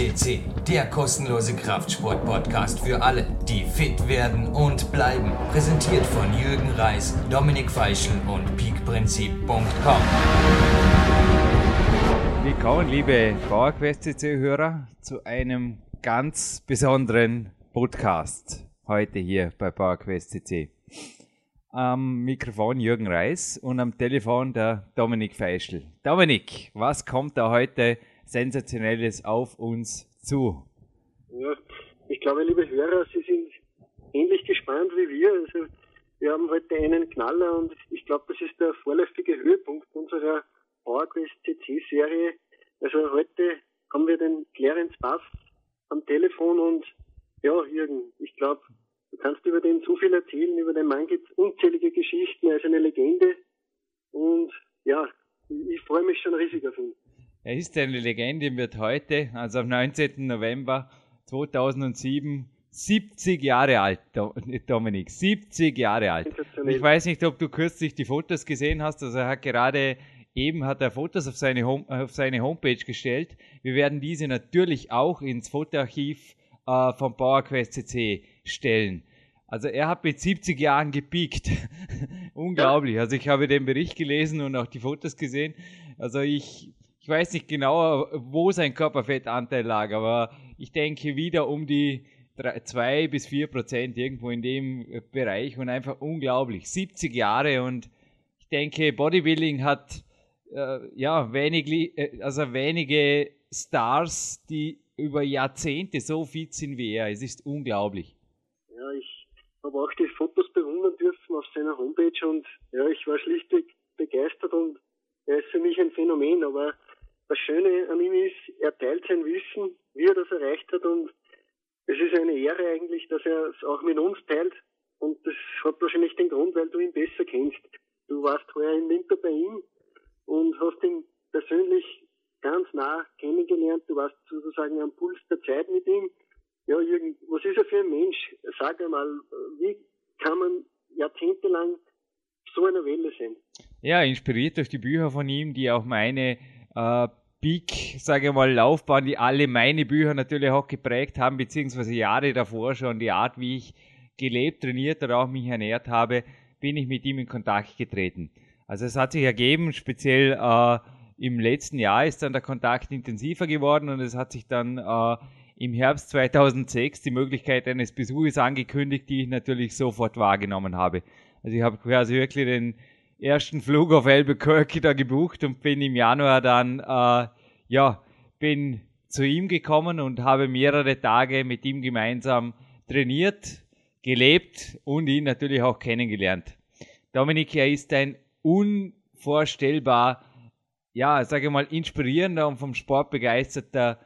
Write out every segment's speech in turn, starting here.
CC, der kostenlose Kraftsport-Podcast für alle, die fit werden und bleiben. Präsentiert von Jürgen Reis, Dominik Feischl und peakprinzip.com. Willkommen, liebe PowerQuest CC-Hörer, zu einem ganz besonderen Podcast heute hier bei PowerQuest CC. Am Mikrofon Jürgen Reis und am Telefon der Dominik Feischl. Dominik, was kommt da heute Sensationelles auf uns zu? Ja, ich glaube, liebe Hörer, Sie sind ähnlich gespannt wie wir. Also, wir haben heute einen Knaller und ich glaube, das ist der vorläufige Höhepunkt unserer PowerQuest CC-Serie. Also heute haben wir den Clarence Bass am Telefon und ja, Jürgen, ich glaube, Du kannst über den zu viel erzählen, über den Mann gibt es unzählige Geschichten, er ist eine Legende und ja, ich freue mich schon riesig auf ihn. Er ist eine Legende, wird heute, also am 19. November 2007, 70 Jahre alt, Dominik, 70 Jahre alt. Ich weiß nicht, ob du kürzlich die Fotos gesehen hast, also er hat gerade eben hat er Fotos auf seine, Home, auf seine Homepage gestellt. Wir werden diese natürlich auch ins Fotoarchiv äh, vom PowerQuest CC stellen. Also er hat mit 70 Jahren gepiekt. Unglaublich. Also ich habe den Bericht gelesen und auch die Fotos gesehen. Also ich weiß nicht genau, wo sein Körperfettanteil lag, aber ich denke wieder um die 2 bis 4 Prozent irgendwo in dem Bereich und einfach unglaublich. 70 Jahre und ich denke, Bodybuilding hat äh, ja wenig, äh, also wenige Stars, die über Jahrzehnte so fit sind wie er. Es ist unglaublich. Ja, ich habe auch die Fotos bewundern dürfen auf seiner Homepage und ja, ich war schlichtweg begeistert und er ist für mich ein Phänomen. Aber das Schöne an ihm ist, er teilt sein Wissen, wie er das erreicht hat und es ist eine Ehre eigentlich, dass er es auch mit uns teilt und das hat wahrscheinlich den Grund, weil du ihn besser kennst. Du warst heuer im Winter bei ihm und hast ihn persönlich ganz nah kennengelernt. Du warst sozusagen am Puls der Zeit mit ihm. Ja, Jürgen, was ist er für ein Mensch? Sag einmal, wie kann man jahrzehntelang so einer Welle sein? Ja, inspiriert durch die Bücher von ihm, die auch meine äh, Peak, sage ich mal, Laufbahn, die alle meine Bücher natürlich auch geprägt haben, beziehungsweise Jahre davor schon, die Art, wie ich gelebt, trainiert oder auch mich ernährt habe, bin ich mit ihm in Kontakt getreten. Also es hat sich ergeben, speziell äh, im letzten Jahr ist dann der Kontakt intensiver geworden und es hat sich dann äh, im Herbst 2006 die Möglichkeit eines Besuches angekündigt, die ich natürlich sofort wahrgenommen habe. Also ich habe quasi wirklich den ersten Flug auf Albuquerque da gebucht und bin im Januar dann, äh, ja, bin zu ihm gekommen und habe mehrere Tage mit ihm gemeinsam trainiert, gelebt und ihn natürlich auch kennengelernt. Dominik, er ist ein unvorstellbar ja, sage ich mal, inspirierender und vom Sport begeisterter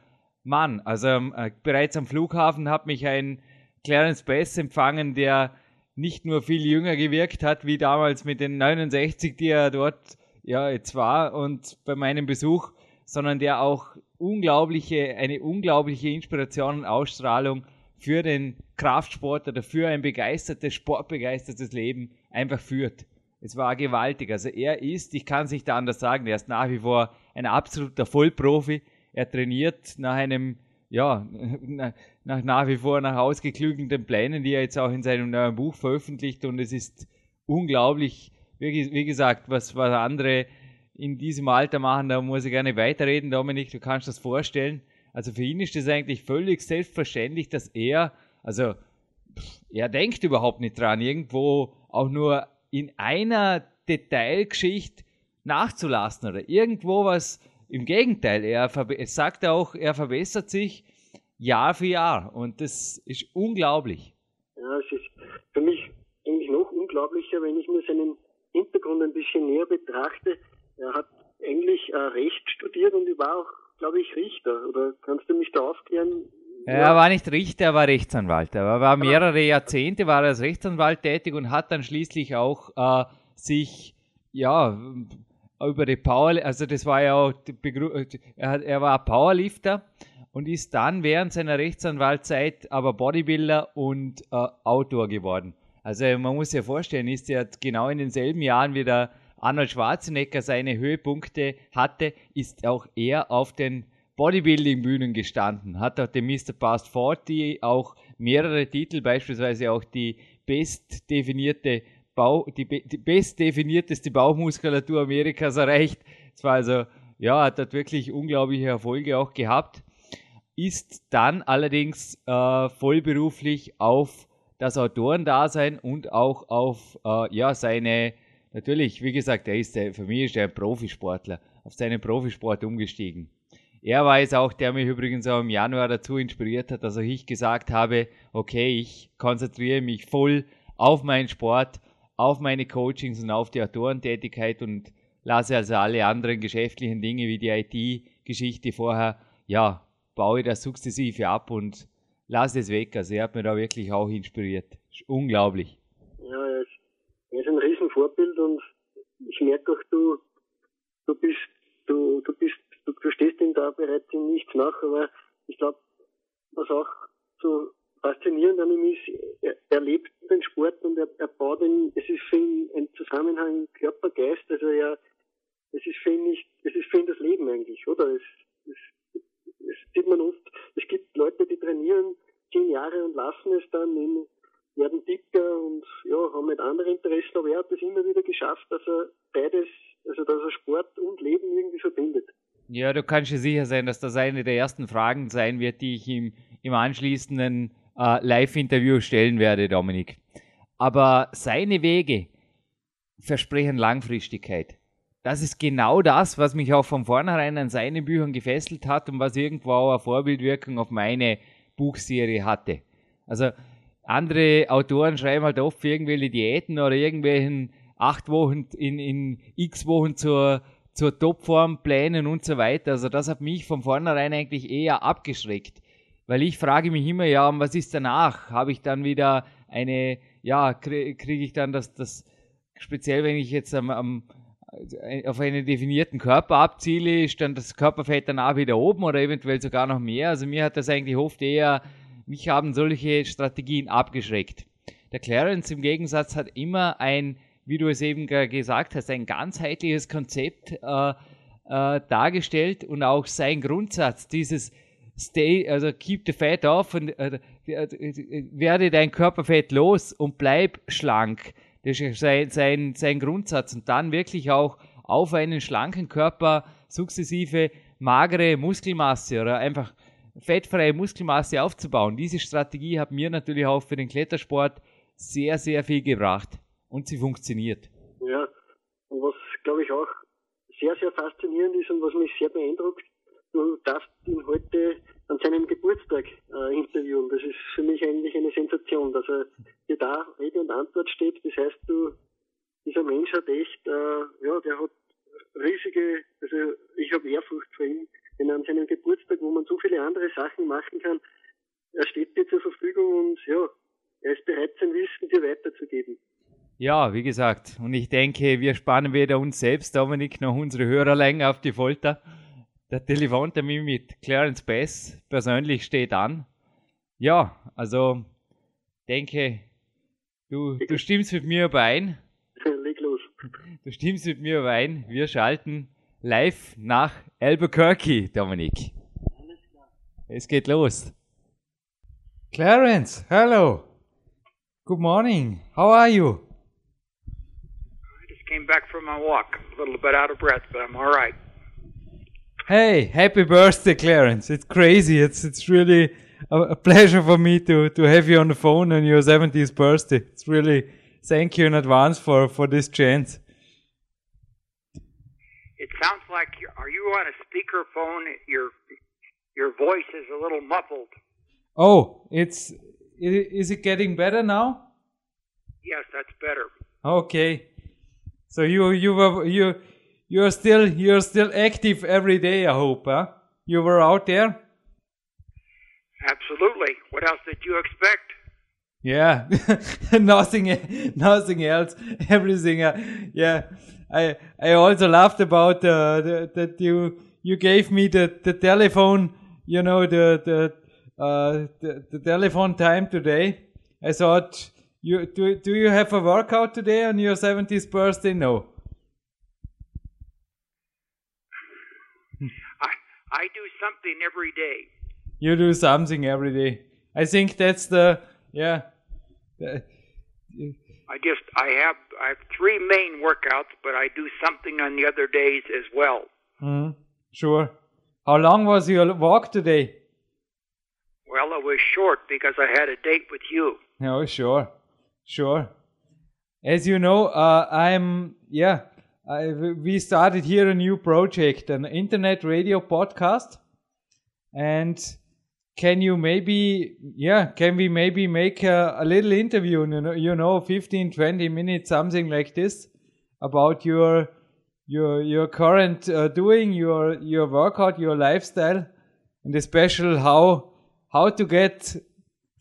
Mann. Also ähm, äh, bereits am Flughafen hat mich ein Clarence Bass empfangen, der nicht nur viel jünger gewirkt hat, wie damals mit den 69, die er dort ja jetzt war und bei meinem Besuch, sondern der auch unglaubliche, eine unglaubliche Inspiration und Ausstrahlung für den Kraftsport oder für ein begeistertes, sportbegeistertes Leben einfach führt. Es war gewaltig. Also er ist, ich kann es nicht anders sagen, er ist nach wie vor ein absoluter Vollprofi. Er trainiert nach einem, ja, nach, nach wie vor nach ausgeklügelten Plänen, die er jetzt auch in seinem neuen Buch veröffentlicht. Und es ist unglaublich, wie, wie gesagt, was, was andere in diesem Alter machen, da muss ich gerne weiterreden, Dominik, du kannst das vorstellen. Also für ihn ist es eigentlich völlig selbstverständlich, dass er, also er denkt überhaupt nicht dran, irgendwo auch nur in einer Detailgeschichte nachzulassen oder irgendwo was. Im Gegenteil, er es sagt auch, er verbessert sich Jahr für Jahr und das ist unglaublich. Ja, es ist für mich eigentlich noch unglaublicher, wenn ich mir seinen Hintergrund ein bisschen näher betrachte. Er hat eigentlich äh, Recht studiert und war auch, glaube ich, Richter. Oder kannst du mich da aufklären, er war nicht Richter, er war Rechtsanwalt. Er war mehrere Jahrzehnte war er als Rechtsanwalt tätig und hat dann schließlich auch äh, sich ja über die Power, also das war ja auch, er, er war Powerlifter und ist dann während seiner Rechtsanwaltszeit aber Bodybuilder und äh, Autor geworden. Also man muss sich ja vorstellen, ist er genau in denselben Jahren wie der Arnold Schwarzenegger seine Höhepunkte hatte, ist auch er auf den Bodybuilding-Bühnen gestanden, hat auf dem Mr. Past 40 auch mehrere Titel, beispielsweise auch die bestdefinierte Bau, die, die bestdefinierteste Bauchmuskulatur Amerikas erreicht. Es war also, ja, hat dort wirklich unglaubliche Erfolge auch gehabt. Ist dann allerdings äh, vollberuflich auf das Autorendasein und auch auf äh, ja, seine, natürlich, wie gesagt, er ist, für mich ist er ein Profisportler, auf seinen Profisport umgestiegen. Er war es auch, der mich übrigens auch im Januar dazu inspiriert hat, dass ich gesagt habe, okay, ich konzentriere mich voll auf meinen Sport, auf meine Coachings und auf die Autorentätigkeit und lasse also alle anderen geschäftlichen Dinge wie die IT-Geschichte vorher, ja, baue das sukzessive ab und lasse es weg. Also er hat mir da wirklich auch inspiriert. Unglaublich. Ja, er ist, er ist ein Riesenvorbild und ich merke auch, du, du bist, du, du bist du, du stehst ihm da bereits in nichts nach, aber ich glaube, was auch so faszinierend an ihm ist, er, er lebt den Sport und er, er baut ihn, es ist für ihn ein Zusammenhang Körper-Geist, also er, es ist für ihn nicht, es ist für ihn das Leben eigentlich, oder? Es, es, es sieht man oft, es gibt Leute, die trainieren zehn Jahre und lassen es dann, in, werden dicker und ja, haben mit anderen Interessen, aber er hat es immer wieder geschafft, dass er beides, also dass er Sport und Leben irgendwie verbindet. Ja, du kannst dir sicher sein, dass das eine der ersten Fragen sein wird, die ich ihm im anschließenden äh, Live-Interview stellen werde, Dominik. Aber seine Wege versprechen Langfristigkeit. Das ist genau das, was mich auch von vornherein an seinen Büchern gefesselt hat und was irgendwo auch eine Vorbildwirkung auf meine Buchserie hatte. Also andere Autoren schreiben halt oft irgendwelche Diäten oder irgendwelchen acht Wochen in, in x Wochen zur zur Topform, Plänen und so weiter. Also das hat mich von vornherein eigentlich eher abgeschreckt. Weil ich frage mich immer, ja, was ist danach? Habe ich dann wieder eine, ja, kriege krieg ich dann das, das, speziell wenn ich jetzt am, am, auf einen definierten Körper abziele, ist dann das Körperfett danach wieder oben oder eventuell sogar noch mehr. Also mir hat das eigentlich oft eher, mich haben solche Strategien abgeschreckt. Der Clarence im Gegensatz hat immer ein wie du es eben gesagt hast, ein ganzheitliches Konzept äh, äh, dargestellt und auch sein Grundsatz, dieses Stay, also keep the fat off und äh, werde dein Körperfett los und bleib schlank. Das ist sein, sein, sein Grundsatz. Und dann wirklich auch auf einen schlanken Körper sukzessive magere Muskelmasse oder einfach fettfreie Muskelmasse aufzubauen. Diese Strategie hat mir natürlich auch für den Klettersport sehr, sehr viel gebracht und sie funktioniert. Ja, und was glaube ich auch sehr, sehr faszinierend ist und was mich sehr beeindruckt, du darfst ihn heute an seinem Geburtstag äh, interviewen. Das ist für mich eigentlich eine Sensation, dass er dir da Rede und Antwort steht. Das heißt, du, dieser Mensch hat echt, äh, ja, der hat riesige, also ich habe Ehrfurcht vor ihm, wenn er an seinem Geburtstag, wo man so viele andere Sachen machen kann, er steht dir zur Verfügung und ja, er ist bereit, sein Wissen dir weiterzugeben. Ja, wie gesagt, und ich denke, wir spannen weder uns selbst, Dominik, noch unsere Hörer länger auf die Folter. Der Telefontermin mit Clarence Bass persönlich steht an. Ja, also denke, du, du stimmst mit mir überein. Leg los. Du stimmst mit mir überein. Wir schalten live nach Albuquerque, Dominik. Alles klar. Es geht los. Clarence, hello. Good morning. How are you? came back from my walk, a little bit out of breath, but I'm all right. Hey, happy birthday, Clarence! It's crazy. It's it's really a, a pleasure for me to to have you on the phone on your 70th birthday. It's really thank you in advance for for this chance. It sounds like are you on a speakerphone? Your your voice is a little muffled. Oh, it's is it getting better now? Yes, that's better. Okay. So you you were you you're still you're still active every day. I hope, huh? You were out there. Absolutely. What else did you expect? Yeah, nothing, nothing else. Everything. Uh, yeah, I I also laughed about uh, the, that you you gave me the the telephone. You know the the uh, the, the telephone time today. I thought you do do you have a workout today on your 70th birthday? No. I do something every day. You do something every day. I think that's the yeah. I just I have I have three main workouts, but I do something on the other days as well. hmm, sure. How long was your walk today? Well, it was short because I had a date with you. Oh, sure, sure. As you know, uh, I'm yeah. I, we started here a new project, an internet radio podcast, and can you maybe yeah? Can we maybe make a, a little interview? You know, you know, 15, 20 minutes, something like this, about your your your current uh, doing, your your workout, your lifestyle, and especially how how to get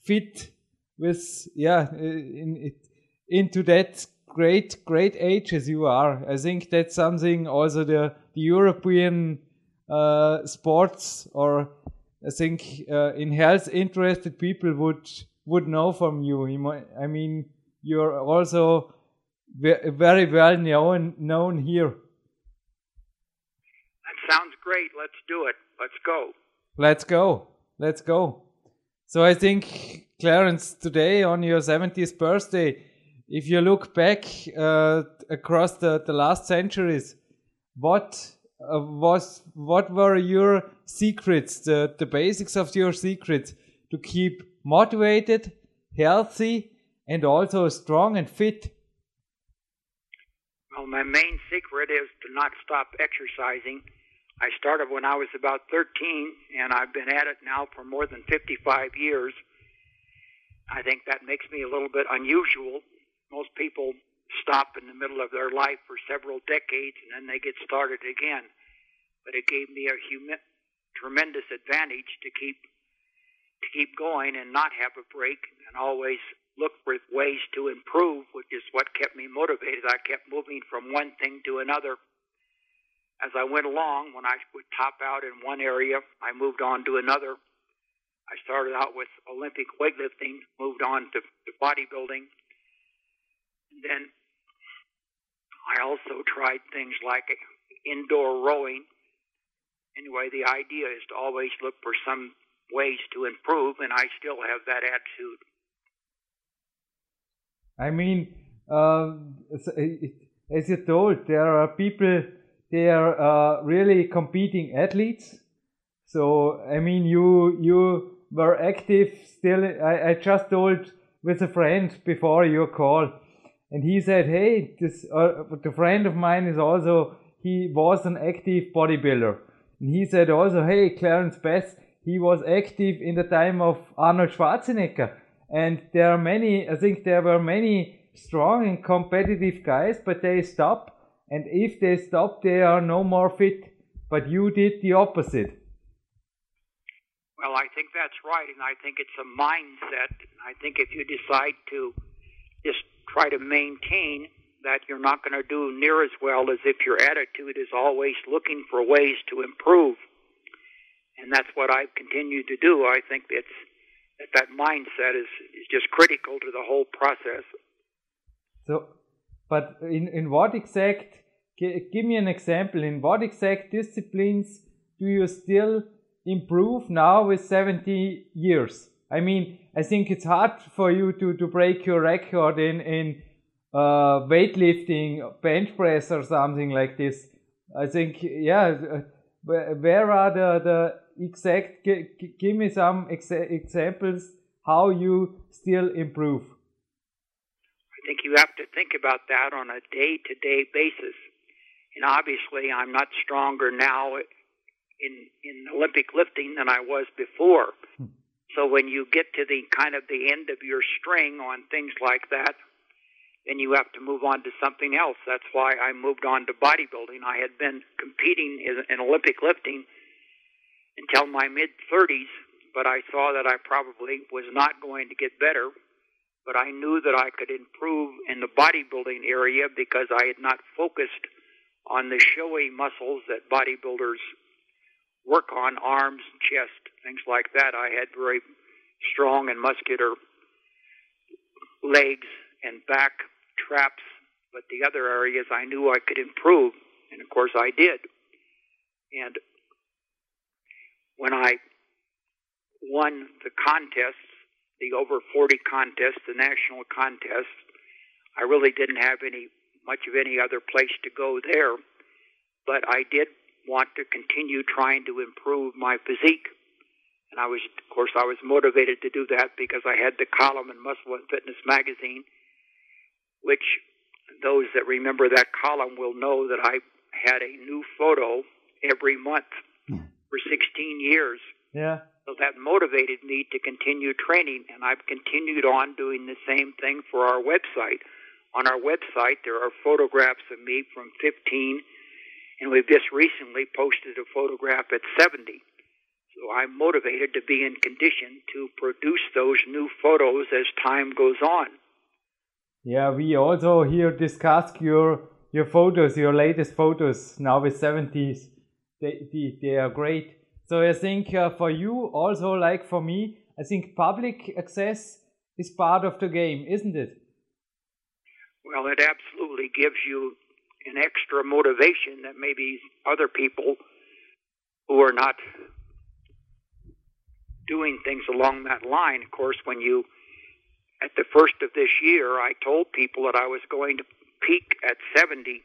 fit with yeah in, in into that great great age as you are i think that's something also the the european uh, sports or i think uh, in health interested people would would know from you i mean you're also very well known known here That sounds great. Let's do it. Let's go. Let's go. Let's go. So I think, Clarence, today on your 70th birthday, if you look back uh, across the, the last centuries, what uh, was what were your secrets, the, the basics of your secrets to keep motivated, healthy, and also strong and fit? Well, my main secret is to not stop exercising. I started when I was about 13, and I've been at it now for more than 55 years. I think that makes me a little bit unusual. Most people stop in the middle of their life for several decades and then they get started again. But it gave me a humi- tremendous advantage to keep to keep going and not have a break and always look for ways to improve, which is what kept me motivated. I kept moving from one thing to another. As I went along, when I would top out in one area, I moved on to another. I started out with Olympic weightlifting, moved on to, to bodybuilding. Then I also tried things like indoor rowing. Anyway, the idea is to always look for some ways to improve, and I still have that attitude. I mean, uh, as as you told, there are people, they are uh, really competing athletes. So, I mean, you you were active still. I, I just told with a friend before your call, and he said, "Hey, this uh, the friend of mine is also he was an active bodybuilder." And he said also, "Hey, Clarence Bass, he was active in the time of Arnold Schwarzenegger." And there are many, I think there were many strong and competitive guys, but they stop. And if they stop, they are no more fit. But you did the opposite. Well, I think that's right, and I think it's a mindset. I think if you decide to just try to maintain that, you're not going to do near as well as if your attitude is always looking for ways to improve. And that's what I've continued to do. I think it's that that mindset is, is just critical to the whole process. So, but in, in what exact, gi- give me an example, in what exact disciplines do you still improve now with 70 years? I mean, I think it's hard for you to, to break your record in, in uh, weightlifting, bench press, or something like this. I think, yeah, uh, where are the, the exact, gi- gi- give me some exa- examples how you still improve. I think you have to think about that on a day to day basis. And obviously, I'm not stronger now in, in Olympic lifting than I was before. So when you get to the kind of the end of your string on things like that, then you have to move on to something else. That's why I moved on to bodybuilding. I had been competing in, Olympic lifting until my mid 30s, but I saw that I probably was not going to get better. But I knew that I could improve in the bodybuilding area because I had not focused on the showy muscles that bodybuilders work on arms, chest, things like that. I had very strong and muscular legs and back traps, but the other areas I knew I could improve, and of course I did. And when I won the contests, the over 40 contests, the national contests, I really didn't have any much of any other place to go there, but I did want to continue trying to improve my physique. And I was, of course, I was motivated to do that because I had the column in Muscle and Fitness magazine, which those that remember that column will know that I had a new photo every month hmm. for 16 years. Yeah. So that motivated me to continue training, and I've continued on doing the same thing for our website. On our website, there are photographs of me from 15, and we've just recently posted a photograph at 70. So I'm motivated to be in condition to produce those new photos as time goes on. Yeah, we also here discuss your your photos, your latest photos now with 70s. They, they, they are great. So I think uh, for you, also like for me, I think public access is part of the game, isn't it? Well, it absolutely gives you an extra motivation that maybe other people who are not doing things along that line. Of course, when you at the first of this year, I told people that I was going to peak at 70.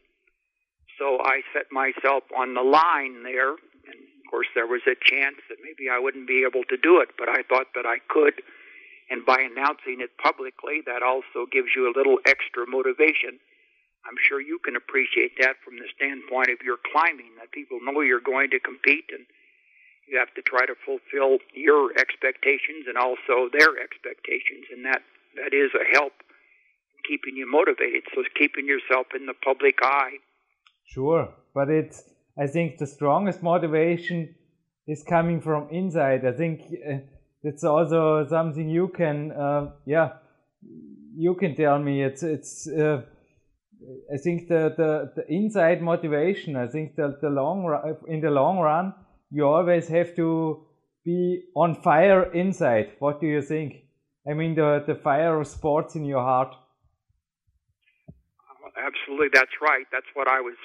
So I set myself on the line there. And of course, there was a chance that maybe I wouldn't be able to do it, but I thought that I could. And by announcing it publicly, that also gives you a little extra motivation. I'm sure you can appreciate that from the standpoint of your climbing, that people know you're going to compete and you have to try to fulfill your expectations and also their expectations, and that that is a help keeping you motivated. So it's keeping yourself in the public eye. Sure, but it's I think the strongest motivation is coming from inside. I think uh, it's also something you can uh, yeah you can tell me. It's it's. Uh, I think the, the, the inside motivation. I think that the long run, uh, in the long run, you always have to be on fire inside. What do you think? I mean, the, the fire of sports in your heart. Absolutely, that's right. That's what I was,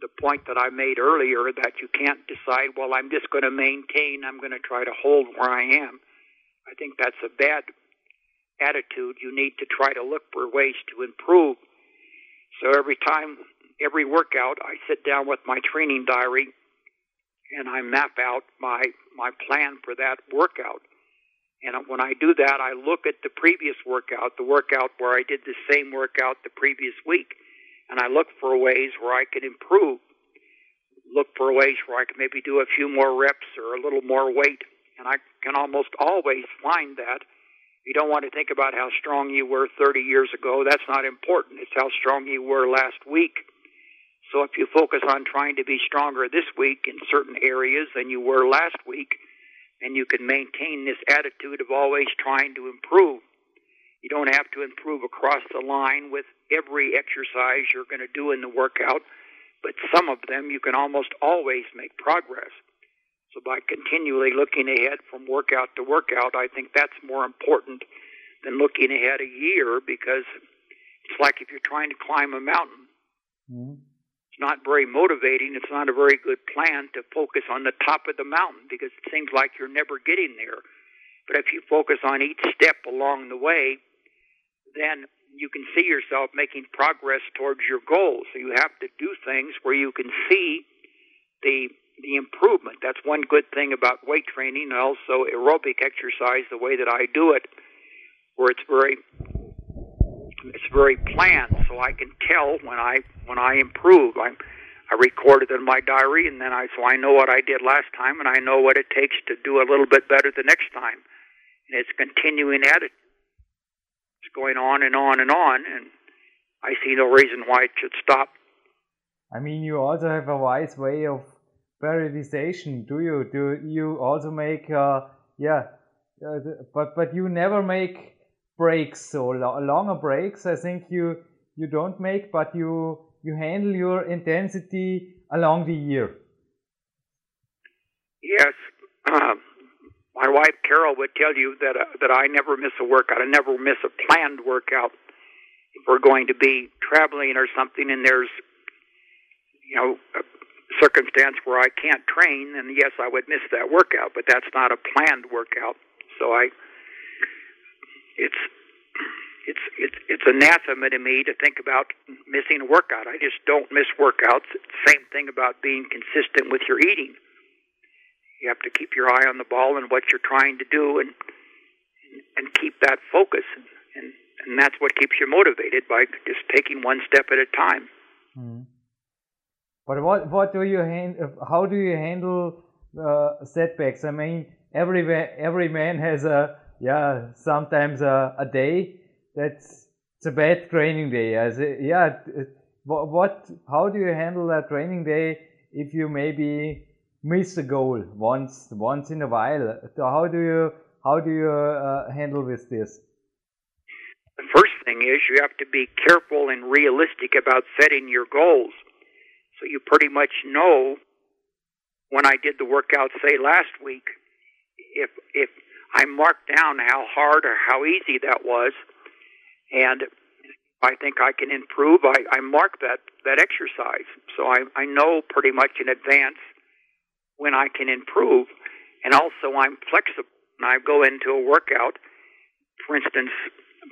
the point that I made earlier that you can't decide, well, I'm just going to maintain, I'm going to try to hold where I am. I think that's a bad attitude. You need to try to look for ways to improve. So every time, every workout, I sit down with my training diary and I map out my, my plan for that workout and when I do that, I look at the previous workout, the workout where I did the same workout the previous week, and I look for ways where I can improve. Look for ways where I can maybe do a few more reps or a little more weight. And I can almost always find that. You don't want to think about how strong you were 30 years ago. That's not important. It's how strong you were last week. So if you focus on trying to be stronger this week in certain areas than you were last week, and you can maintain this attitude of always trying to improve. You don't have to improve across the line with every exercise you're going to do in the workout, but some of them you can almost always make progress. So by continually looking ahead from workout to workout, I think that's more important than looking ahead a year because it's like if you're trying to climb a mountain. Mm-hmm it's not very motivating. It's not a very good plan to focus on the top of the mountain because it seems like you're never getting there. But if you focus on each step along the way, then you can see yourself making progress towards your goal. So you have to do things where you can see the the improvement. That's one good thing about weight training and also aerobic exercise the way that I do it where it's very it's very planned so I can tell when I when I improve. I I record it in my diary, and then I so I know what I did last time, and I know what it takes to do a little bit better the next time. And it's continuing at it. It's going on and on and on, and I see no reason why it should stop. I mean, you also have a wise way of periodization, do you? Do you also make, uh, yeah, uh, but but you never make breaks, lo longer breaks. I think you you don't make, but you you handle your intensity along the year? Yes. Uh, my wife Carol would tell you that uh, that I never miss a workout. I never miss a planned workout. If we're going to be traveling or something, and there's you know circumstance where I can't train, then yes, I would miss that workout, but that's not a planned workout. So I, it's, it's, it's, it's anathema to me to think about missing a workout. I just don't miss workouts. Same thing about being consistent with your eating. You have to keep your eye on the ball and what you're trying to do, and and keep that focus, and and that's what keeps you motivated by just taking one step at a time. Mm. But what what do you hand, how do you handle uh, setbacks? I mean, every every man has a yeah sometimes a, a day that's it's a bad training day. As yeah, what, what how do you handle a training day if you maybe miss a goal once once in a while? So how do you how do you uh, handle with this? The first thing is you have to be careful and realistic about setting your goals. So you pretty much know when I did the workout, say last week, if if I marked down how hard or how easy that was, and I think I can improve, I, I mark that that exercise. So I I know pretty much in advance when I can improve, and also I'm flexible. When I go into a workout, for instance,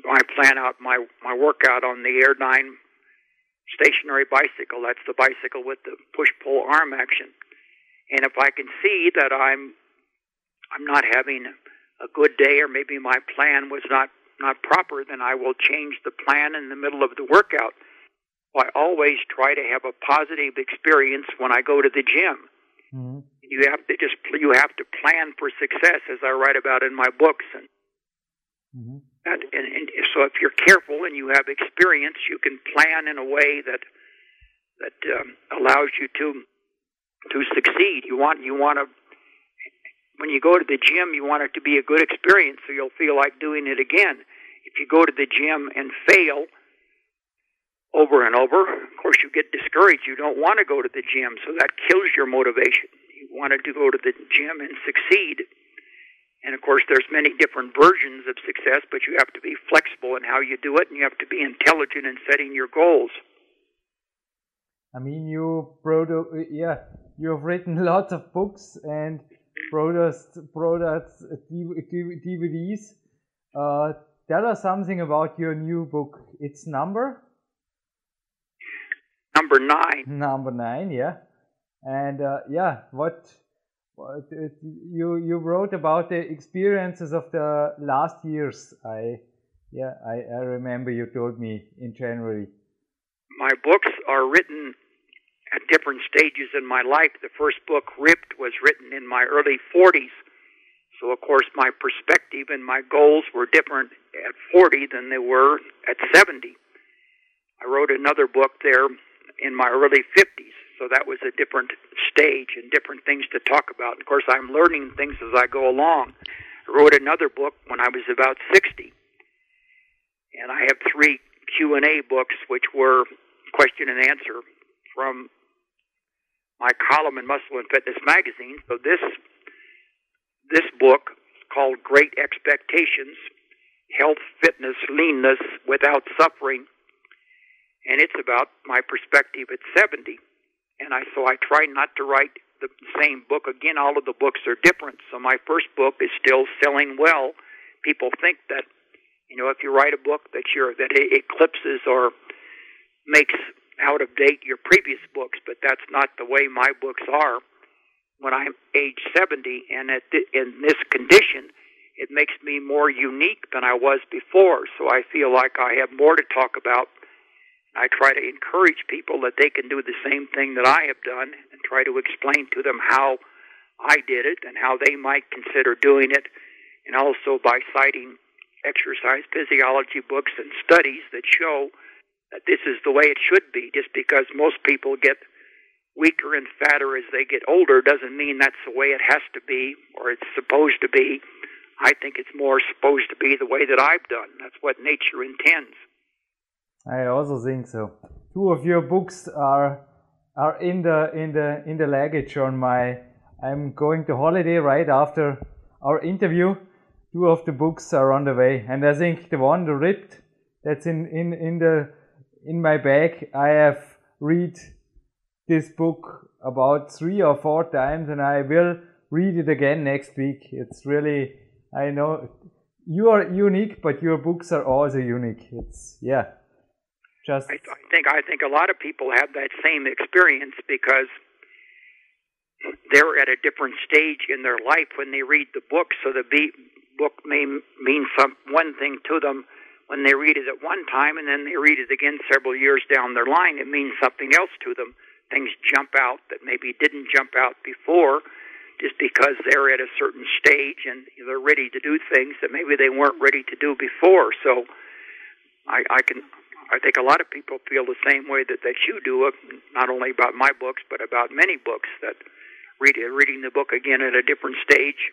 I plan out my my workout on the Airdyne stationary bicycle. That's the bicycle with the push pull arm action. And if I can see that I'm I'm not having a good day or maybe my plan was not not proper, then I will change the plan in the middle of the workout. I always try to have a positive experience when I go to the gym. Mm-hmm. You have to just you have to plan for success, as I write about in my books, and mm-hmm. And, and, and so, if you're careful and you have experience, you can plan in a way that that um, allows you to to succeed. You want you want to when you go to the gym, you want it to be a good experience, so you'll feel like doing it again. If you go to the gym and fail over and over, of course you get discouraged. You don't want to go to the gym, so that kills your motivation. You wanted to go to the gym and succeed. And of course, there's many different versions of success, but you have to be flexible in how you do it, and you have to be intelligent in setting your goals. I mean, you produ- yeah, you've written lots of books and products, products, DVDs. Uh, tell us something about your new book. It's number number nine. Number nine, yeah, and uh, yeah, what you you wrote about the experiences of the last years. I yeah, I, I remember you told me in January. My books are written at different stages in my life. The first book, Ripped, was written in my early 40s. So, of course, my perspective and my goals were different at 40 than they were at 70. I wrote another book there in my early 50s. So that was a different stage and different things to talk about. Of course, I'm learning things as I go along. I wrote another book when I was about 60. And I have three Q&A books which were question and answer from my column in Muscle and Fitness magazine. So this this book called Great Expectations: Health, Fitness, Leanness Without Suffering and it's about my perspective at 70. And I so I try not to write the same book again. All of the books are different. So my first book is still selling well. People think that you know if you write a book that you're that it eclipses or makes out of date your previous books, but that's not the way my books are. When I'm age 70 and at th- in this condition, it makes me more unique than I was before. So I feel like I have more to talk about I try to encourage people that they can do the same thing that I have done and try to explain to them how I did it and how they might consider doing it, and also by citing exercise physiology books and studies that show that this is the way it should be. Just because most people get weaker and fatter as they get older doesn't mean that's the way it has to be or it's supposed to be. I think it's more supposed to be the way that I've done. That's what nature intends. I also think so. Two of your books are are in the in the in the luggage on my. I'm going to holiday right after our interview. Two of the books are on the way, and I think the one, the ripped, that's in in in the in my bag. I have read this book about three or four times, and I will read it again next week. It's really, I know you are unique, but your books are also unique. It's yeah, just. I, I think I think a lot of people have that same experience because they're at a different stage in their life when they read the book. So the book may mean some one thing to them when they read it at one time, and then they read it again several years down their line. It means something else to them things jump out that maybe didn't jump out before just because they're at a certain stage and they're ready to do things that maybe they weren't ready to do before. So I, I can I think a lot of people feel the same way that, that you do, not only about my books, but about many books that read, reading the book again at a different stage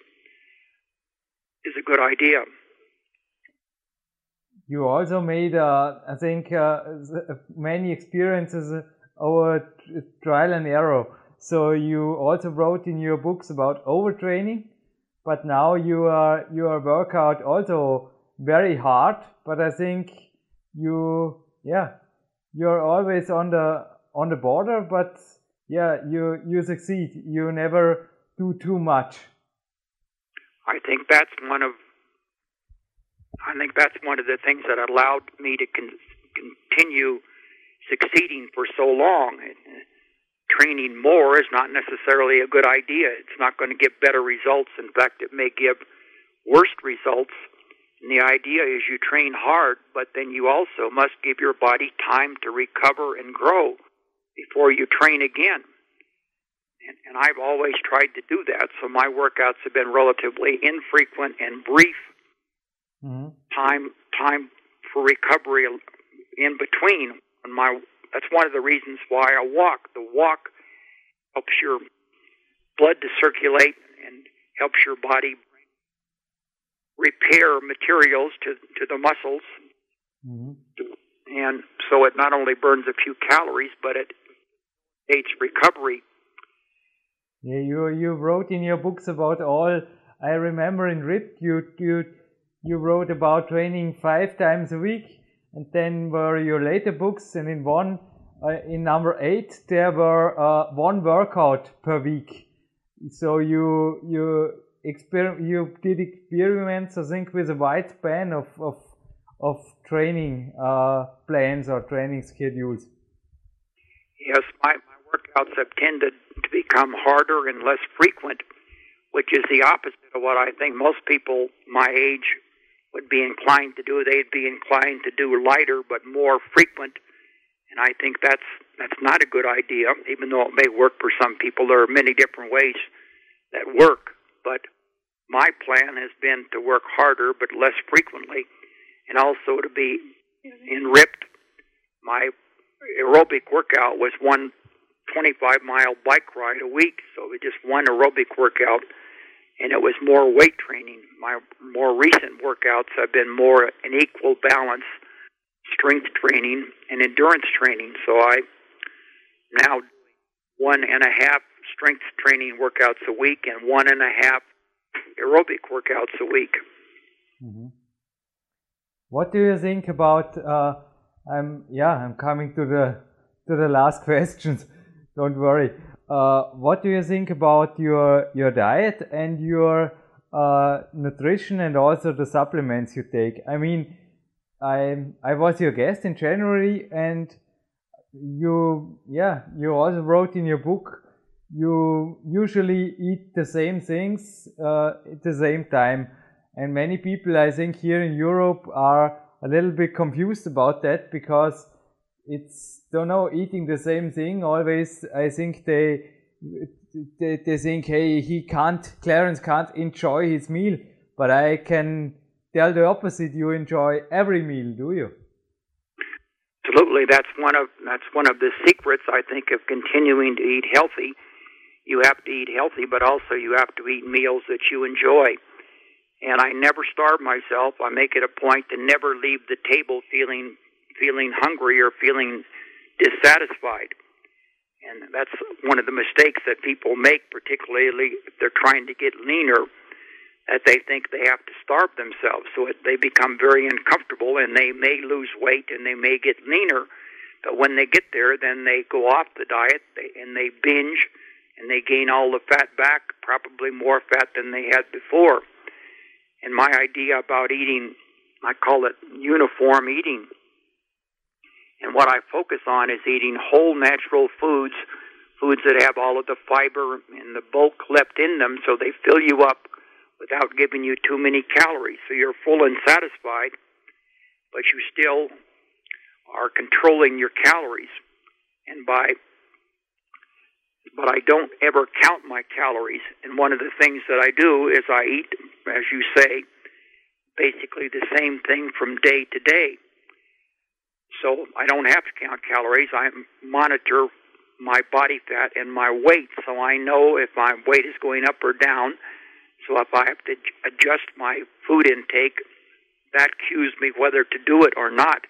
is a good idea. You also made, uh, I think, uh, many experiences over trial and error. So you also wrote in your books about overtraining, but now you are you are workout also very hard. But I think you yeah you're always on the on the border, but yeah you you succeed. You never do too much. I think that's one of I think that's one of the things that allowed me to con- continue succeeding for so long. Uh, training more is not necessarily a good idea. It's not going to give better results. In fact, it may give worse results. And the idea is you train hard, but then you also must give your body time to recover and grow before you train again. And, and I've always tried to do that, so my workouts have been relatively infrequent and brief. Mm-hmm. Time time for recovery in between on my that's one of the reasons why I walk. The walk helps your blood to circulate and helps your body repair materials to to the muscles. Mm-hmm. And so it not only burns a few calories, but it aids recovery. Yeah, you you wrote in your books about all. I remember in RIP you you you wrote about training five times a week and then were your later books, and in one, uh, in number eight, there were uh, one workout per week. So you you you did experiments, I think, with a wide span of of of training uh, plans or training schedules. Yes, my, my workouts have tended to become harder and less frequent, which is the opposite of what I think most people my age would be inclined to do. They'd be inclined to do lighter but more frequent. And I think that's that's not a good idea, even though it may work for some people. There are many different ways that work, but my plan has been to work harder but less frequently, and also to be in ripped. My aerobic workout was one 25 mile bike ride a week, so it just one aerobic workout and it was more weight training. My more recent workouts have been more an equal balance, strength training and endurance training. So I now one and a half strength training workouts a week and one and a half aerobic workouts a week. Mm-hmm. What do you think about? Uh, I'm yeah, I'm coming to the to the last questions. Don't worry. Uh, what do you think about your your diet and your uh, nutrition and also the supplements you take? I mean, I I was your guest in January and you yeah you also wrote in your book you usually eat the same things uh, at the same time. And many people i think here in europe are a little bit confused about that because it's don't know eating the same thing always i think they they, they think hey he can't clarence can't enjoy his meal. But i can tell the opposite. You enjoy every meal do you? Absolutely. That's one of that's one of the secrets i think of continuing to eat healthy you have to eat healthy but also you have to eat meals that you enjoy and i never starve myself i make it a point to never leave the table feeling feeling hungry or feeling dissatisfied. And that's one of the mistakes that people make, particularly if they're trying to get leaner, that they think they have to starve themselves. So it, they become very uncomfortable and they may lose weight and they may get leaner But when they get there, then they go off the diet and they binge and they gain all the fat back, probably more fat than they had before. And my idea about eating, I call it uniform eating. And what I focus on is eating whole natural foods, foods that have all of the fiber and the bulk left in them so they fill you up without giving you too many calories. So you're full and satisfied, but you still are controlling your calories. And by but I don't ever count my calories. And one of the things that I do is I eat, as you say, basically the same thing from day to day. So I don't have to count calories. I monitor my body fat and my weight, so I know if my weight is going up or down. So if I have to adjust my food intake, that cues me whether to do it or not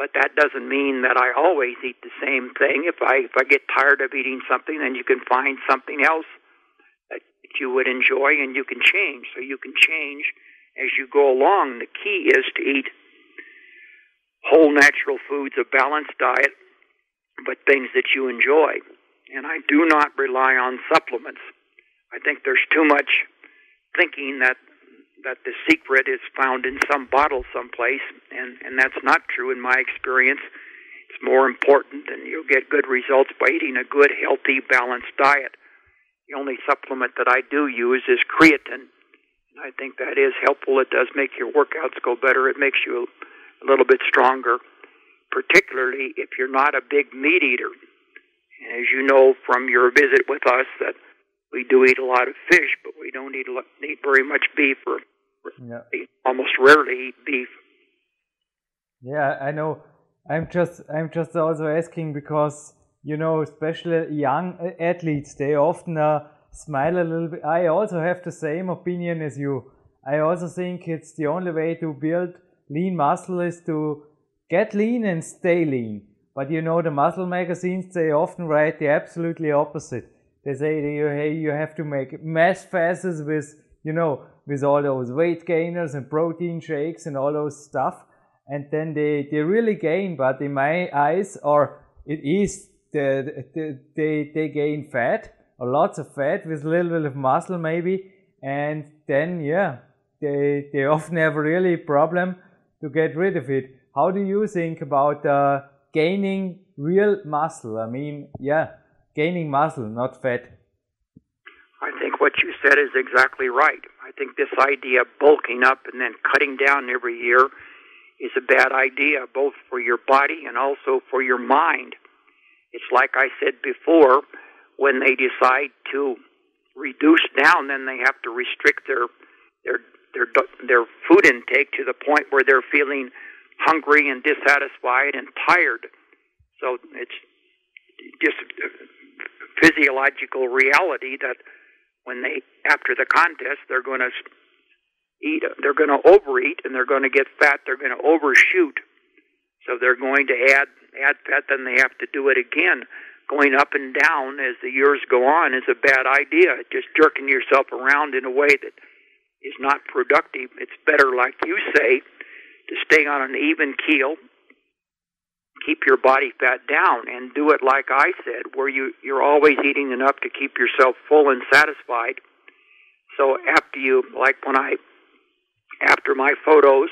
but that doesn't mean that I always eat the same thing. If I if I get tired of eating something, then you can find something else that you would enjoy and you can change. So you can change as you go along. The key is to eat whole natural foods, a balanced diet, but things that you enjoy. And I do not rely on supplements. I think there's too much thinking that that the secret is found in some bottle someplace, and, and that's not true in my experience. It's more important, and you'll get good results by eating a good, healthy, balanced diet. The only supplement that I do use is creatine. And I think that is helpful. It does make your workouts go better. It makes you a little bit stronger, particularly if you're not a big meat eater. And as you know from your visit with us, that we do eat a lot of fish, but we don't eat, eat very much beef or yeah. almost rarely eat beef. Yeah, I know. I'm just I'm just also asking because you know, especially young athletes, they often uh, smile a little bit. I also have the same opinion as you. I also think it's the only way to build lean muscle is to get lean and stay lean. But you know, the muscle magazines they often write the absolutely opposite. They say hey you have to make mass fasts with you know with all those weight gainers and protein shakes and all those stuff. And then they, they really gain but in my eyes or it is the, the, they, they gain fat or lots of fat with a little bit of muscle maybe. And then yeah they, they often have really problem to get rid of it. How do you think about uh, gaining real muscle? I mean yeah gaining muscle not fat i think what you said is exactly right I think this idea of bulking up and then cutting down every year is a bad idea, both for your body and also for your mind. It's like I said before, when they decide to reduce down, then they have to restrict their their their their food intake to the point where they're feeling hungry and dissatisfied and tired. So it's just physiological reality that when they after the contest they're going to eat they're going to overeat and they're going to get fat they're going to overshoot. So they're going to add add fat then they have to do it again. Going up and down as the years go on is a bad idea. Just jerking yourself around in a way that is not productive. It's better like you say to stay on an even keel keep your body fat down and do it like I said, where you, you're always eating enough to keep yourself full and satisfied. So after you, like when I, after my photos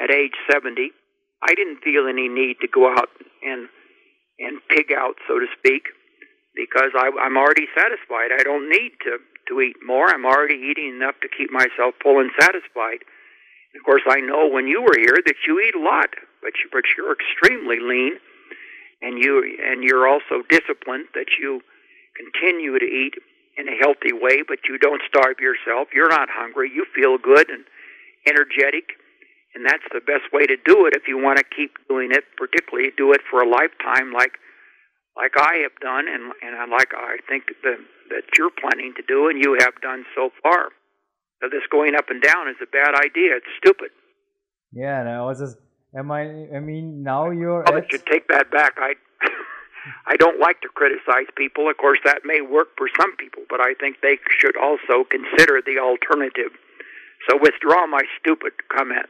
at age 70, I didn't feel any need to go out and, and pig out, so to speak, because I, I'm already satisfied. I don't need to, to eat more. I'm already eating enough to keep myself full and satisfied. Of course, I know when you were here that you eat a lot, but you, but you're extremely lean, and you and you're also disciplined that you continue to eat in a healthy way, but you don't starve yourself. You're not hungry. You feel good and energetic, and that's the best way to do it if you want to keep doing it. Particularly, do it for a lifetime, like like I have done, and and like I think that that you're planning to do, and you have done so far. So this going up and down is a bad idea. It's stupid. Yeah, no, I was just, am I? I mean, now you're. Well, at... should take that back. I, I don't like to criticize people. Of course, that may work for some people, but I think they should also consider the alternative. So withdraw my stupid comment.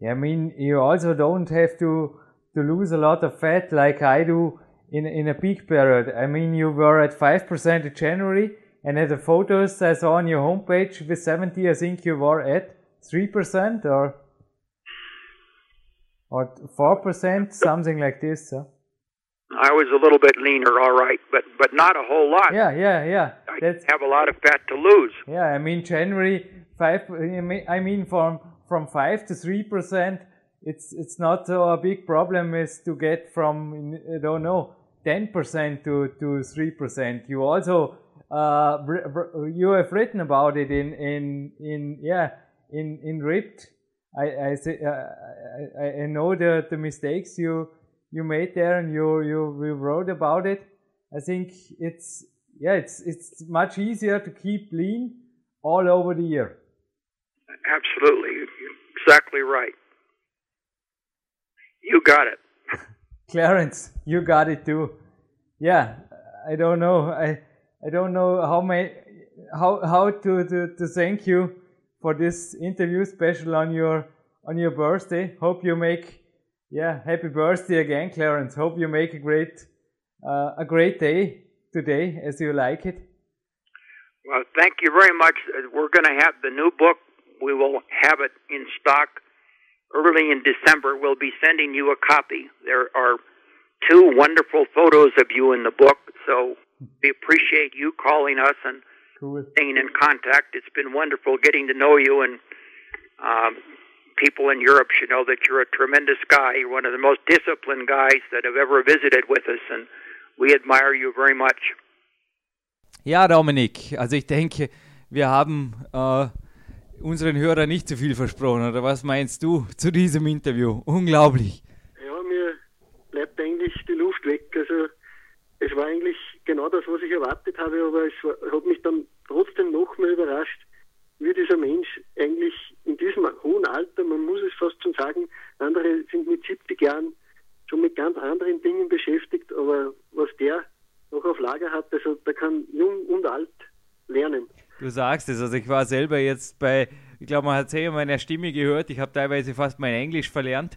Yeah, I mean, you also don't have to to lose a lot of fat like I do in, in a peak period. I mean, you were at 5% in January, and at the photos I saw on your homepage with 70, I think you were at 3% or or 4%, something like this. So. I was a little bit leaner, all right, but but not a whole lot. Yeah, yeah, yeah. I That's, have a lot of fat to lose. Yeah, I mean January five. I mean from from five to three percent. It's it's not so a big problem is to get from I don't know ten percent to to three percent. You also uh, you have written about it in in in yeah in in Ripped. I I say uh, I, I know the the mistakes you you made there and you, you, wrote about it. I think it's, yeah, it's, it's much easier to keep lean all over the year. Absolutely. exactly right. You got it. Clarence, you got it too. Yeah, I don't know. I, I don't know how may, how, how to, to, to thank you for this interview special on your, on your birthday. Hope you make yeah, happy birthday again, Clarence. Hope you make a great uh, a great day today as you like it. Well, thank you very much. We're going to have the new book. We will have it in stock early in December. We'll be sending you a copy. There are two wonderful photos of you in the book, so we appreciate you calling us and cool. staying in contact. It's been wonderful getting to know you and um, people in Europe should know that you're a tremendous guy. You're one of the most disciplined guys that have ever visited with us, and we admire you very much. Ja, Dominik, also ich denke, wir haben äh, unseren Hörern nicht zu viel versprochen, oder was meinst du zu diesem Interview? Unglaublich. Ja, mir bleibt eigentlich die Luft weg. Also es war eigentlich genau das, was ich erwartet habe, aber es hat mich dann trotzdem noch mehr überrascht, wie dieser Mensch eigentlich in diesem hohen Alter, man muss es fast schon sagen, andere sind mit 70 Jahren schon mit ganz anderen Dingen beschäftigt, aber was der noch auf Lager hat, also da kann jung und alt lernen. Du sagst es, also ich war selber jetzt bei, ich glaube, man hat es eh meiner Stimme gehört, ich habe teilweise fast mein Englisch verlernt.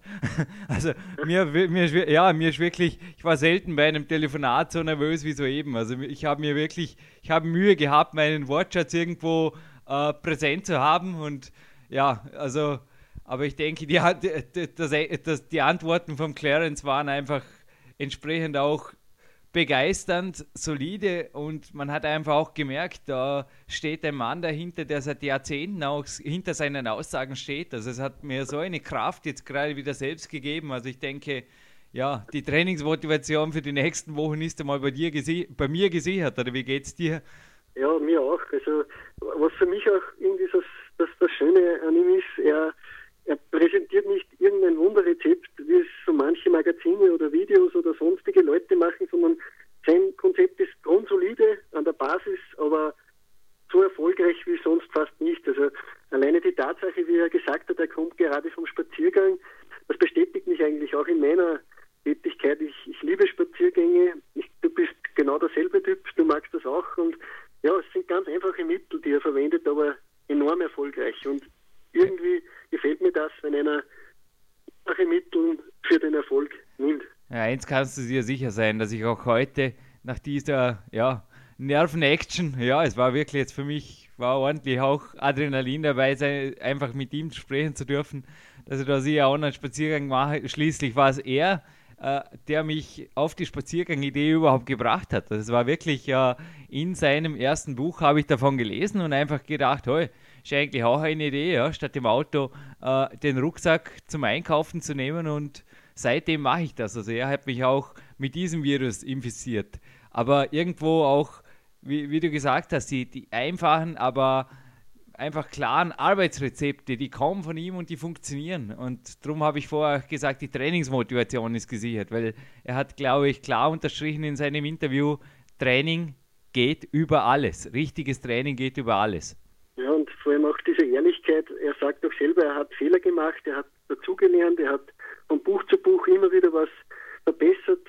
Also mir, mir, ja, mir ist wirklich, ich war selten bei einem Telefonat so nervös wie soeben. Also ich habe mir wirklich, ich habe Mühe gehabt, meinen Wortschatz irgendwo äh, präsent zu haben. Und ja, also, aber ich denke, die, die, das, die Antworten vom Clarence waren einfach entsprechend auch begeisternd, solide und man hat einfach auch gemerkt, da steht ein Mann dahinter, der seit Jahrzehnten auch hinter seinen Aussagen steht. Also es hat mir so eine Kraft jetzt gerade wieder selbst gegeben. Also ich denke, ja, die Trainingsmotivation für die nächsten Wochen ist einmal bei dir bei mir gesichert. Oder wie geht's dir? Ja, mir auch. Also was für mich auch irgendwie das, das, das Schöne an ihm ist, er, er präsentiert nicht irgendein Wunderrezept, wie es so manche Magazine oder Videos oder sonstige Leute machen, sondern sein Konzept ist grundsolide an der Basis, aber so erfolgreich wie sonst fast nicht. Also alleine die Tatsache, wie er gesagt hat, er kommt gerade vom Spaziergang, das bestätigt mich eigentlich auch in meiner Tätigkeit. Ich, ich liebe Spaziergänge. Ich, du bist genau derselbe Typ, du magst das auch und ja, es sind ganz einfache Mittel, die er verwendet, aber enorm erfolgreich. Und irgendwie gefällt mir das, wenn einer einfache Mittel für den Erfolg nimmt. Ja, eins kannst du dir sicher sein, dass ich auch heute nach dieser ja, Nerven-Action, ja, es war wirklich jetzt für mich, war ordentlich auch Adrenalin dabei, sein, einfach mit ihm sprechen zu dürfen, dass ich da sicher auch einen Spaziergang mache. Schließlich war es er, äh, der mich auf die Spaziergang-Idee überhaupt gebracht hat. Das war wirklich äh, in seinem ersten Buch habe ich davon gelesen und einfach gedacht, hey, ist eigentlich auch eine Idee, ja, statt im Auto äh, den Rucksack zum Einkaufen zu nehmen und seitdem mache ich das. Also er hat mich auch mit diesem Virus infiziert. Aber irgendwo auch, wie, wie du gesagt hast, die, die einfachen, aber einfach klaren Arbeitsrezepte, die kommen von ihm und die funktionieren. Und darum habe ich vorher gesagt, die Trainingsmotivation ist gesichert, weil er hat, glaube ich, klar unterstrichen in seinem Interview, Training geht über alles. Richtiges Training geht über alles. Ja, und vor allem auch diese Ehrlichkeit. Er sagt doch selber, er hat Fehler gemacht, er hat dazugelernt, er hat von Buch zu Buch immer wieder was verbessert.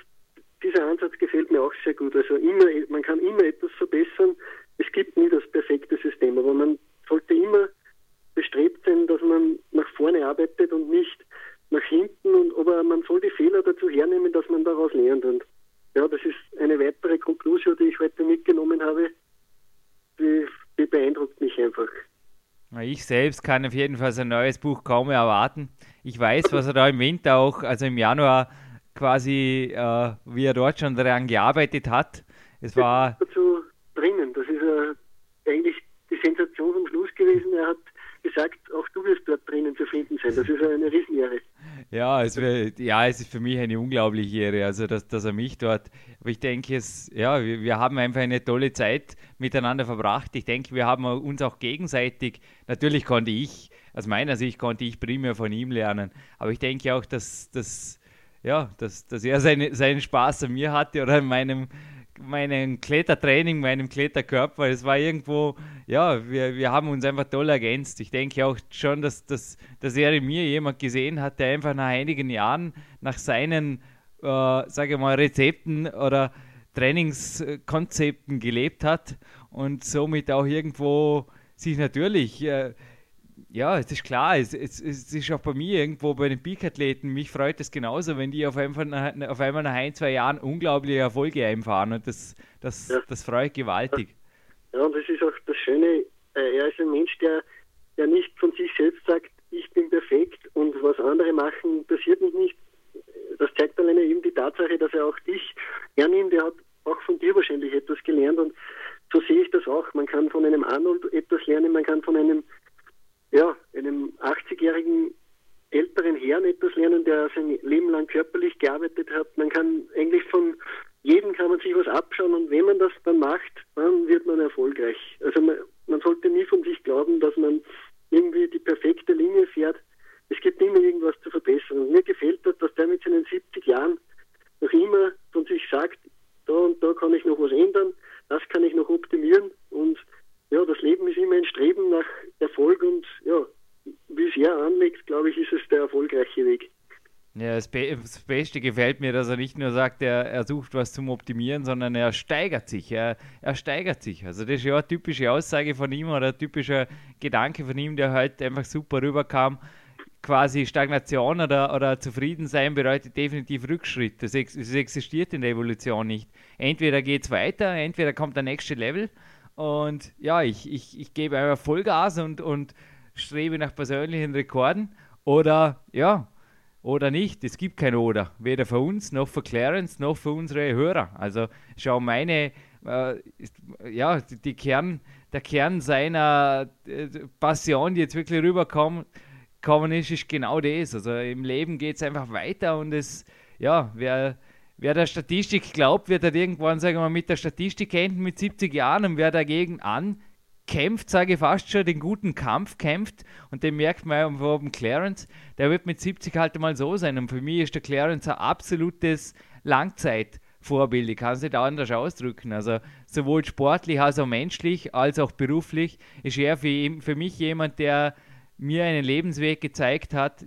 Dieser Ansatz gefällt mir auch sehr gut. Also immer, man kann immer etwas verbessern. Es gibt nie das perfekte System, aber man sollte immer bestrebt sein, dass man nach vorne arbeitet und nicht nach hinten, und, aber man soll die Fehler dazu hernehmen, dass man daraus lernt. Und ja, das ist eine weitere Konklusion, die ich heute mitgenommen habe. Die, die beeindruckt mich einfach. Ich selbst kann auf jeden Fall sein neues Buch kaum erwarten. Ich weiß, was er da im Winter auch, also im Januar quasi, äh, wie er dort schon daran gearbeitet hat. Es war. Dazu drinnen, das ist äh, eigentlich die Sensation am Schluss gewesen. Er hat gesagt, auch du wirst dort drinnen zu finden sein. Das ist eine Riesenehre. Ja, es wär, ja, es ist für mich eine unglaubliche Ehre, also dass, dass er mich dort, aber ich denke, es, ja, wir, wir haben einfach eine tolle Zeit miteinander verbracht. Ich denke, wir haben uns auch gegenseitig, natürlich konnte ich, aus meiner Sicht konnte ich primär von ihm lernen, aber ich denke auch, dass, dass, ja, dass, dass er seine, seinen Spaß an mir hatte oder an meinem, meinem Klettertraining, meinem Kletterkörper. Es war irgendwo, ja, wir, wir haben uns einfach toll ergänzt. Ich denke auch schon, dass, dass, dass er in mir jemand gesehen hat, der einfach nach einigen Jahren nach seinen, äh, sage ich mal, Rezepten oder Trainingskonzepten gelebt hat und somit auch irgendwo sich natürlich äh, ja, es ist klar, es, es, es, ist auch bei mir irgendwo bei den Peak-Athleten, mich freut es genauso, wenn die auf einmal, nach, auf einmal nach ein, zwei Jahren unglaubliche Erfolge einfahren und das, das, ja. das freut gewaltig. Ja, und das ist auch das Schöne, äh, er ist ein Mensch, der, der nicht von sich selbst sagt, ich bin perfekt und was andere machen, interessiert mich nicht. Das zeigt alleine eben die Tatsache, dass er auch dich hernimmt, er hat auch von dir wahrscheinlich etwas gelernt und so sehe ich das auch. Man kann von einem Arnold etwas lernen, man kann von einem ja, einem 80-jährigen älteren Herrn etwas lernen, der sein Leben lang körperlich gearbeitet hat. Man kann eigentlich von jedem kann man sich was abschauen und wenn man das dann macht, dann wird man erfolgreich. Also man, man sollte nie von sich glauben, dass man irgendwie die perfekte Linie fährt. Es gibt immer irgendwas zu verbessern. Und mir gefällt das, dass der mit seinen 70 Jahren noch immer von sich sagt, da und da kann ich noch was ändern, das kann ich noch optimieren und ja, das Leben ist immer ein Streben nach Erfolg und ja, wie es er anlegt, glaube ich, ist es der erfolgreiche Weg. Ja, das, Be das, Beste gefällt mir, dass er nicht nur sagt, er, er sucht was zum Optimieren, sondern er steigert sich. Er, er steigert sich. Also das ist ja eine typische Aussage von ihm oder ein typischer Gedanke von ihm, der halt einfach super rüberkam. Quasi Stagnation oder, oder Zufriedensein bedeutet definitiv Rückschritt. Das, ex das existiert in der Evolution nicht. Entweder geht es weiter, entweder kommt der nächste Level und ja, ich, ich, ich gebe einfach Vollgas und, und strebe nach persönlichen Rekorden. Oder ja, oder nicht. Es gibt kein Oder. Weder für uns, noch für Clarence, noch für unsere Hörer. Also schau, meine, äh, ja, die Kern, der Kern seiner äh, Passion, die jetzt wirklich rüberkommen ist, ist genau das. Also im Leben geht es einfach weiter und es, ja, wer wer der Statistik glaubt, wird halt irgendwann, sagen wir mal, mit der Statistik enden mit 70 Jahren und wer dagegen ankämpft, sage ich fast schon, den guten Kampf kämpft und den merkt man ja oben Clarence, der wird mit 70 halt mal so sein und für mich ist der Clarence ein absolutes Langzeitvorbild. Ich kann es nicht anders ausdrücken. Also sowohl sportlich als auch menschlich, als auch beruflich ist er für, für mich jemand, der mir einen Lebensweg gezeigt hat,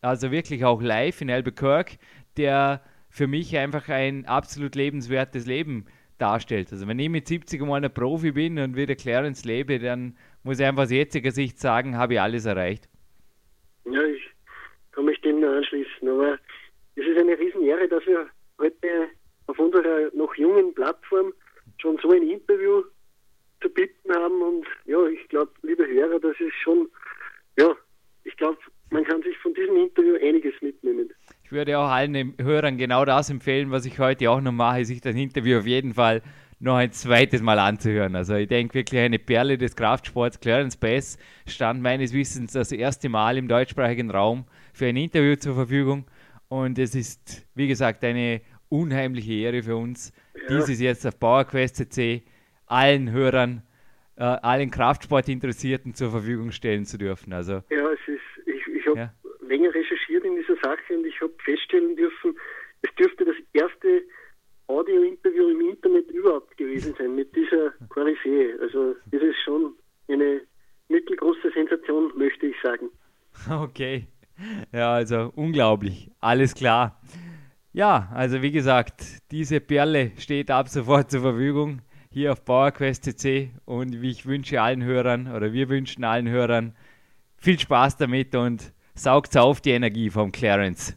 also wirklich auch live in Albuquerque, der für mich einfach ein absolut lebenswertes Leben darstellt. Also wenn ich mit 70 mal ein Profi bin und wieder Clarence lebe, dann muss ich einfach aus jetziger Sicht sagen, habe ich alles erreicht. Ja, ich kann mich dem nur anschließen. Aber es ist eine Riesenehre, dass wir heute auf unserer noch jungen Plattform schon so ein Interview zu bieten haben. Und ja, ich glaube, liebe Hörer, das ist schon, ja, ich glaube, man kann sich von diesem Interview einiges mitnehmen. Ich würde auch allen Hörern genau das empfehlen, was ich heute auch noch mache, sich das Interview auf jeden Fall noch ein zweites Mal anzuhören. Also ich denke wirklich eine Perle des Kraftsports. Clarence Bass stand meines Wissens das erste Mal im deutschsprachigen Raum für ein Interview zur Verfügung. Und es ist, wie gesagt, eine unheimliche Ehre für uns, ja. dieses jetzt auf PowerQuest CC allen Hörern, äh, allen Kraftsportinteressierten zur Verfügung stellen zu dürfen. Also, ja, es ist, ich, ich habe ja. länger recherchiert in dieser Sache und ich habe feststellen dürfen, es dürfte das erste Audio-Interview im Internet überhaupt gewesen sein mit dieser Koryphäe. Also das ist schon eine mittelgroße Sensation, möchte ich sagen. Okay. Ja, also unglaublich. Alles klar. Ja, also wie gesagt, diese Perle steht ab sofort zur Verfügung hier auf PowerQuest CC und ich wünsche allen Hörern oder wir wünschen allen Hörern viel Spaß damit und Saugt auf die Energie vom Clarence.